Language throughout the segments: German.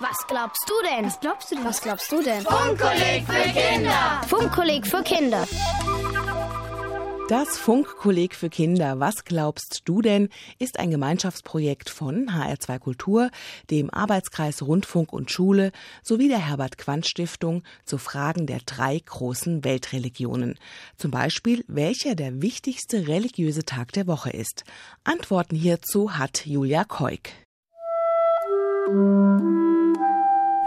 Was glaubst du denn? Was glaubst du denn? Was glaubst du denn? Funkkolleg für Kinder. Funkkolleg für Kinder. Das Funkkolleg für Kinder, was glaubst du denn, ist ein Gemeinschaftsprojekt von HR2 Kultur, dem Arbeitskreis Rundfunk und Schule sowie der Herbert Quandt Stiftung zu Fragen der drei großen Weltreligionen. Zum Beispiel, welcher der wichtigste religiöse Tag der Woche ist. Antworten hierzu hat Julia Keuk.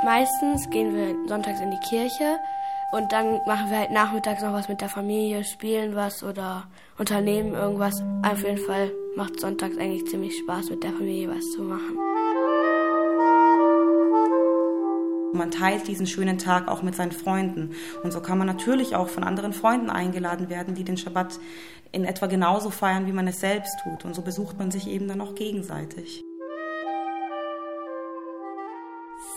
Meistens gehen wir sonntags in die Kirche und dann machen wir halt nachmittags noch was mit der Familie, spielen was oder unternehmen irgendwas. Auf jeden Fall macht sonntags eigentlich ziemlich Spaß, mit der Familie was zu machen. Man teilt diesen schönen Tag auch mit seinen Freunden. Und so kann man natürlich auch von anderen Freunden eingeladen werden, die den Schabbat in etwa genauso feiern, wie man es selbst tut. Und so besucht man sich eben dann auch gegenseitig.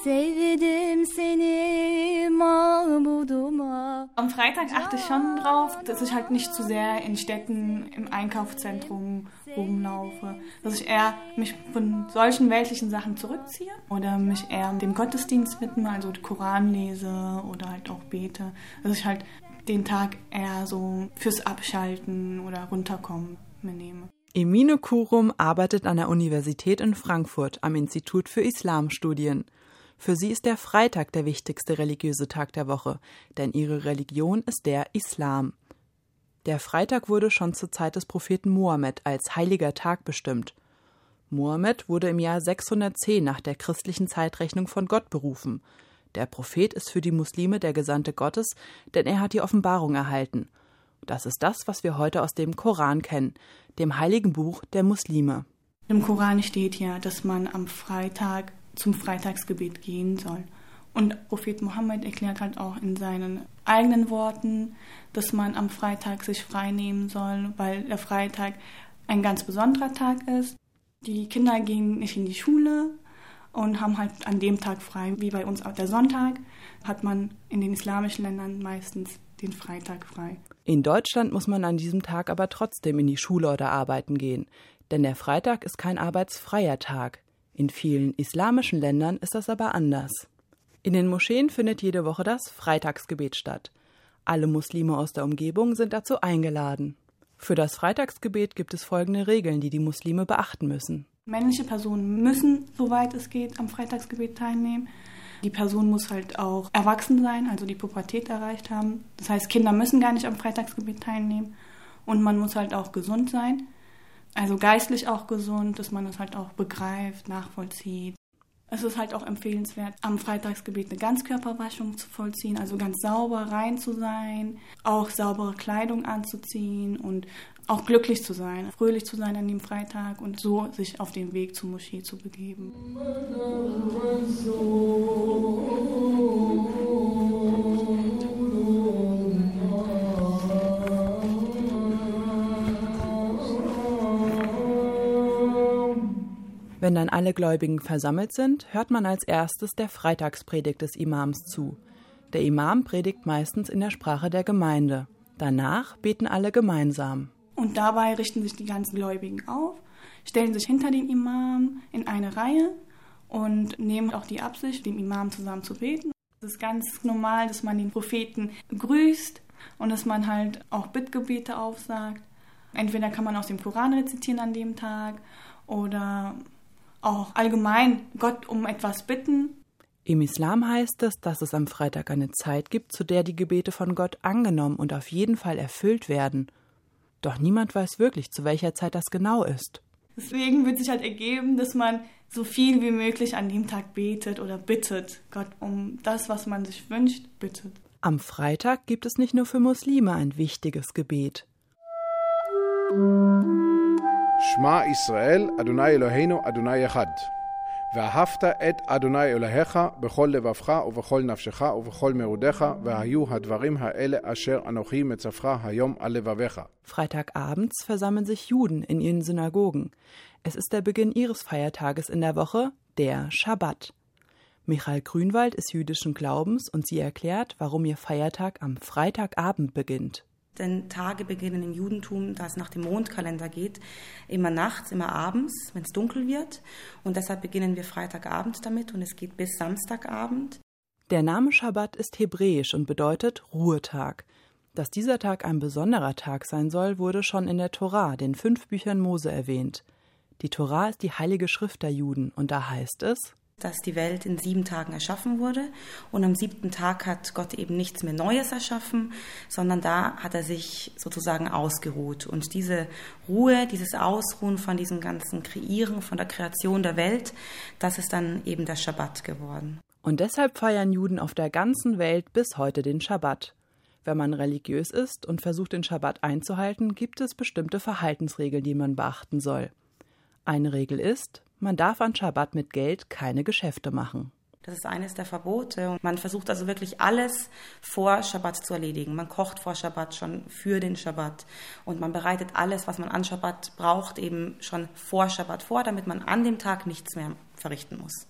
Sevdim seni mabuduma. Am Freitag achte ich schon drauf, dass ich halt nicht zu sehr in Städten im Einkaufszentrum rumlaufe. Dass ich eher mich von solchen weltlichen Sachen zurückziehe oder mich eher dem Gottesdienst widme, also Koran lese oder halt auch bete. Dass ich halt den Tag eher so fürs Abschalten oder runterkommen mir nehme. Emine Kurum arbeitet an der Universität in Frankfurt am Institut für Islamstudien. Für sie ist der Freitag der wichtigste religiöse Tag der Woche, denn ihre Religion ist der Islam. Der Freitag wurde schon zur Zeit des Propheten Mohammed als heiliger Tag bestimmt. Mohammed wurde im Jahr 610 nach der christlichen Zeitrechnung von Gott berufen. Der Prophet ist für die Muslime der Gesandte Gottes, denn er hat die Offenbarung erhalten. Das ist das, was wir heute aus dem Koran kennen, dem heiligen Buch der Muslime. Im Koran steht ja, dass man am Freitag zum Freitagsgebet gehen soll. Und Prophet Mohammed erklärt halt auch in seinen eigenen Worten, dass man am Freitag sich frei nehmen soll, weil der Freitag ein ganz besonderer Tag ist. Die Kinder gehen nicht in die Schule und haben halt an dem Tag frei, wie bei uns auch der Sonntag, hat man in den islamischen Ländern meistens den Freitag frei. In Deutschland muss man an diesem Tag aber trotzdem in die Schule oder arbeiten gehen, denn der Freitag ist kein arbeitsfreier Tag. In vielen islamischen Ländern ist das aber anders. In den Moscheen findet jede Woche das Freitagsgebet statt. Alle Muslime aus der Umgebung sind dazu eingeladen. Für das Freitagsgebet gibt es folgende Regeln, die die Muslime beachten müssen. Männliche Personen müssen, soweit es geht, am Freitagsgebet teilnehmen. Die Person muss halt auch erwachsen sein, also die Pubertät erreicht haben. Das heißt, Kinder müssen gar nicht am Freitagsgebet teilnehmen. Und man muss halt auch gesund sein. Also geistlich auch gesund, dass man es halt auch begreift, nachvollzieht. Es ist halt auch empfehlenswert, am Freitagsgebet eine Ganzkörperwaschung zu vollziehen, also ganz sauber rein zu sein, auch saubere Kleidung anzuziehen und auch glücklich zu sein, fröhlich zu sein an dem Freitag und so sich auf den Weg zur Moschee zu begeben. Wenn dann alle Gläubigen versammelt sind, hört man als erstes der Freitagspredigt des Imams zu. Der Imam predigt meistens in der Sprache der Gemeinde. Danach beten alle gemeinsam. Und dabei richten sich die ganzen Gläubigen auf, stellen sich hinter den Imam in eine Reihe und nehmen auch die Absicht, dem Imam zusammen zu beten. Es ist ganz normal, dass man den Propheten grüßt und dass man halt auch Bittgebete aufsagt. Entweder kann man aus dem Koran rezitieren an dem Tag oder auch allgemein Gott um etwas bitten. Im Islam heißt es, dass es am Freitag eine Zeit gibt, zu der die Gebete von Gott angenommen und auf jeden Fall erfüllt werden. Doch niemand weiß wirklich, zu welcher Zeit das genau ist. Deswegen wird sich halt ergeben, dass man so viel wie möglich an dem Tag betet oder bittet, Gott um das, was man sich wünscht, bittet. Am Freitag gibt es nicht nur für Muslime ein wichtiges Gebet. שמע ישראל, אדוני אלוהינו, אדוני אחד. ואהבת את אדוני אלוהיך בכל לבבך ובכל נפשך ובכל מאודיך, והיו הדברים האלה אשר אנוכי מצווך היום על לבביך. Freitagabends versammeln sich Juden in ihren Synagogen. Es ist der Beginn ihres Feiertages in der Woche, der Schabbat. Michael Grünwald ist jüdischen Glaubens und sie erklärt, warum ihr Feiertag am Freitagabend beginnt. Denn Tage beginnen im Judentum, da es nach dem Mondkalender geht, immer nachts, immer abends, wenn es dunkel wird. Und deshalb beginnen wir Freitagabend damit und es geht bis Samstagabend. Der Name Schabbat ist hebräisch und bedeutet Ruhetag. Dass dieser Tag ein besonderer Tag sein soll, wurde schon in der Tora, den fünf Büchern Mose, erwähnt. Die Tora ist die heilige Schrift der Juden und da heißt es, dass die Welt in sieben Tagen erschaffen wurde. Und am siebten Tag hat Gott eben nichts mehr Neues erschaffen, sondern da hat er sich sozusagen ausgeruht. Und diese Ruhe, dieses Ausruhen von diesem ganzen Kreieren, von der Kreation der Welt, das ist dann eben der Schabbat geworden. Und deshalb feiern Juden auf der ganzen Welt bis heute den Schabbat. Wenn man religiös ist und versucht, den Schabbat einzuhalten, gibt es bestimmte Verhaltensregeln, die man beachten soll. Eine Regel ist, man darf an Schabbat mit Geld keine Geschäfte machen. Das ist eines der Verbote. Man versucht also wirklich alles vor Schabbat zu erledigen. Man kocht vor Schabbat schon für den Schabbat und man bereitet alles, was man an Schabbat braucht, eben schon vor Schabbat vor, damit man an dem Tag nichts mehr verrichten muss.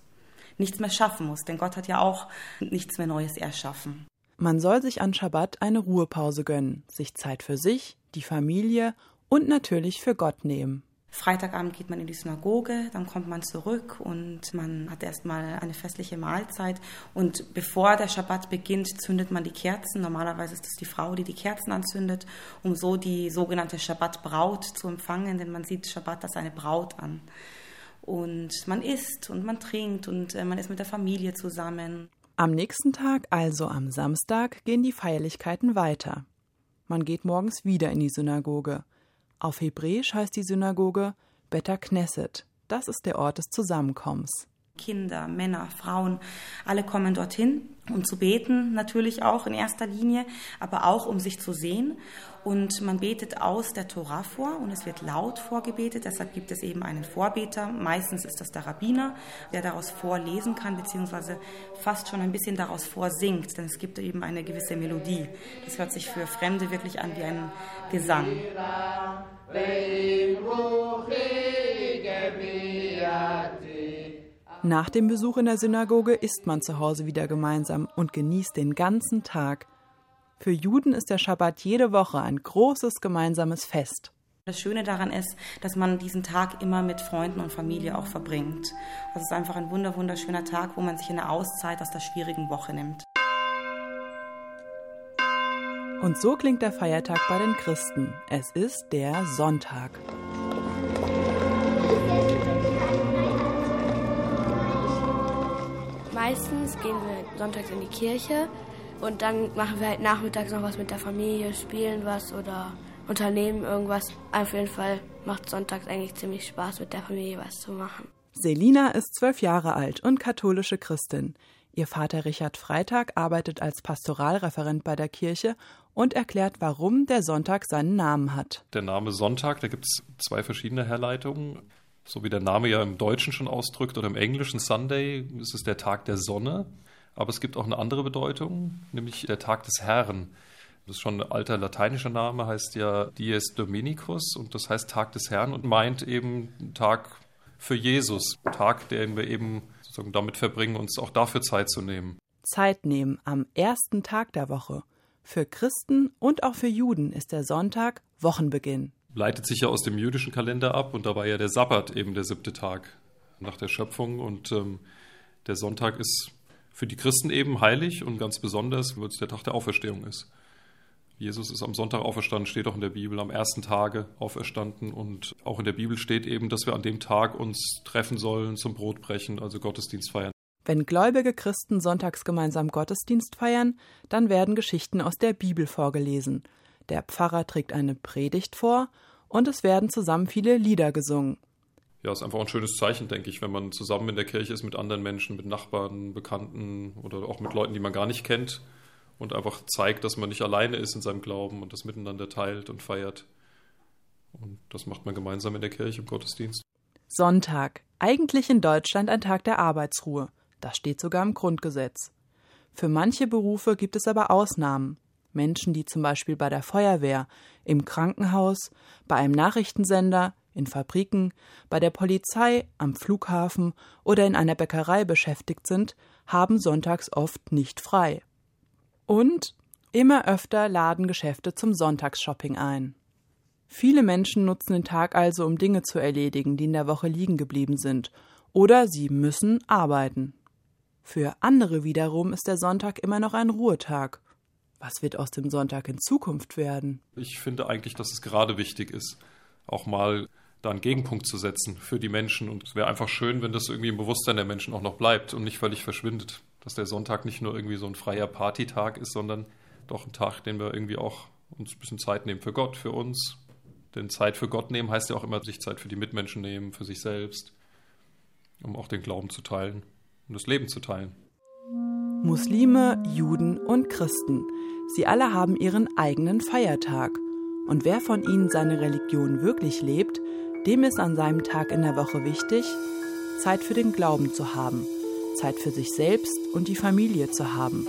Nichts mehr schaffen muss, denn Gott hat ja auch nichts mehr Neues erschaffen. Man soll sich an Schabbat eine Ruhepause gönnen, sich Zeit für sich, die Familie und natürlich für Gott nehmen. Freitagabend geht man in die Synagoge, dann kommt man zurück und man hat erstmal eine festliche Mahlzeit. Und bevor der Schabbat beginnt, zündet man die Kerzen. Normalerweise ist es die Frau, die die Kerzen anzündet, um so die sogenannte Schabbatbraut zu empfangen, denn man sieht Schabbat als eine Braut an. Und man isst und man trinkt und äh, man ist mit der Familie zusammen. Am nächsten Tag, also am Samstag, gehen die Feierlichkeiten weiter. Man geht morgens wieder in die Synagoge. Auf Hebräisch heißt die Synagoge Beta Knesset. Das ist der Ort des Zusammenkommens. Kinder, Männer, Frauen, alle kommen dorthin, um zu beten, natürlich auch in erster Linie, aber auch um sich zu sehen. Und man betet aus der Tora vor und es wird laut vorgebetet. Deshalb gibt es eben einen Vorbeter. Meistens ist das der Rabbiner, der daraus vorlesen kann, beziehungsweise fast schon ein bisschen daraus vorsingt, denn es gibt eben eine gewisse Melodie. Das hört sich für Fremde wirklich an wie ein Gesang. Nach dem Besuch in der Synagoge isst man zu Hause wieder gemeinsam und genießt den ganzen Tag. Für Juden ist der Schabbat jede Woche ein großes gemeinsames Fest. Das Schöne daran ist, dass man diesen Tag immer mit Freunden und Familie auch verbringt. Das ist einfach ein wunder wunderschöner Tag, wo man sich eine Auszeit aus der schwierigen Woche nimmt. Und so klingt der Feiertag bei den Christen. Es ist der Sonntag. Meistens gehen wir sonntags in die Kirche und dann machen wir halt nachmittags noch was mit der Familie, spielen was oder unternehmen irgendwas. Auf jeden Fall macht sonntags eigentlich ziemlich Spaß, mit der Familie was zu machen. Selina ist zwölf Jahre alt und katholische Christin. Ihr Vater Richard Freitag arbeitet als Pastoralreferent bei der Kirche und erklärt, warum der Sonntag seinen Namen hat. Der Name Sonntag, da gibt es zwei verschiedene Herleitungen. So wie der Name ja im Deutschen schon ausdrückt oder im Englischen Sunday, ist es der Tag der Sonne. Aber es gibt auch eine andere Bedeutung, nämlich der Tag des Herrn. Das ist schon ein alter lateinischer Name, heißt ja Dies Dominicus und das heißt Tag des Herrn und meint eben Tag für Jesus, Tag, den wir eben sozusagen damit verbringen, uns auch dafür Zeit zu nehmen. Zeit nehmen am ersten Tag der Woche. Für Christen und auch für Juden ist der Sonntag Wochenbeginn. Leitet sich ja aus dem jüdischen Kalender ab und da war ja der Sabbat eben der siebte Tag nach der Schöpfung und ähm, der Sonntag ist für die Christen eben heilig und ganz besonders, weil es der Tag der Auferstehung ist. Jesus ist am Sonntag auferstanden, steht auch in der Bibel, am ersten Tage auferstanden. Und auch in der Bibel steht eben, dass wir an dem Tag uns treffen sollen, zum Brotbrechen, also Gottesdienst feiern. Wenn gläubige Christen sonntags gemeinsam Gottesdienst feiern, dann werden Geschichten aus der Bibel vorgelesen. Der Pfarrer trägt eine Predigt vor und es werden zusammen viele Lieder gesungen. Ja, ist einfach ein schönes Zeichen, denke ich, wenn man zusammen in der Kirche ist mit anderen Menschen, mit Nachbarn, Bekannten oder auch mit Leuten, die man gar nicht kennt und einfach zeigt, dass man nicht alleine ist in seinem Glauben und das miteinander teilt und feiert. Und das macht man gemeinsam in der Kirche im Gottesdienst. Sonntag. Eigentlich in Deutschland ein Tag der Arbeitsruhe. Das steht sogar im Grundgesetz. Für manche Berufe gibt es aber Ausnahmen. Menschen, die zum Beispiel bei der Feuerwehr, im Krankenhaus, bei einem Nachrichtensender, in Fabriken, bei der Polizei, am Flughafen oder in einer Bäckerei beschäftigt sind, haben sonntags oft nicht frei. Und Immer öfter laden Geschäfte zum Sonntagsshopping ein. Viele Menschen nutzen den Tag also, um Dinge zu erledigen, die in der Woche liegen geblieben sind, oder sie müssen arbeiten. Für andere wiederum ist der Sonntag immer noch ein Ruhetag. Was wird aus dem Sonntag in Zukunft werden? Ich finde eigentlich, dass es gerade wichtig ist, auch mal da einen Gegenpunkt zu setzen für die Menschen. Und es wäre einfach schön, wenn das irgendwie im Bewusstsein der Menschen auch noch bleibt und nicht völlig verschwindet. Dass der Sonntag nicht nur irgendwie so ein freier Partytag ist, sondern doch ein Tag, den wir irgendwie auch uns ein bisschen Zeit nehmen für Gott, für uns. Denn Zeit für Gott nehmen heißt ja auch immer, sich Zeit für die Mitmenschen nehmen, für sich selbst, um auch den Glauben zu teilen und das Leben zu teilen. Muslime, Juden und Christen, sie alle haben ihren eigenen Feiertag. Und wer von ihnen seine Religion wirklich lebt, dem ist an seinem Tag in der Woche wichtig, Zeit für den Glauben zu haben, Zeit für sich selbst und die Familie zu haben,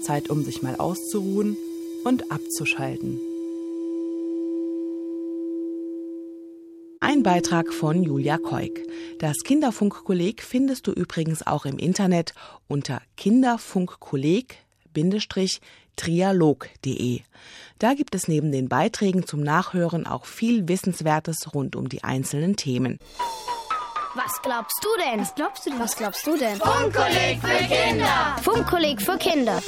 Zeit, um sich mal auszuruhen und abzuschalten. Ein Beitrag von Julia Keuk. Das Kinderfunkkolleg findest du übrigens auch im Internet unter kinderfunkkolleg-trialog.de. Da gibt es neben den Beiträgen zum Nachhören auch viel Wissenswertes rund um die einzelnen Themen. Was glaubst du denn? Was glaubst du denn? Was glaubst du denn? Funkkolleg für Kinder. Funkkolleg für Kinder.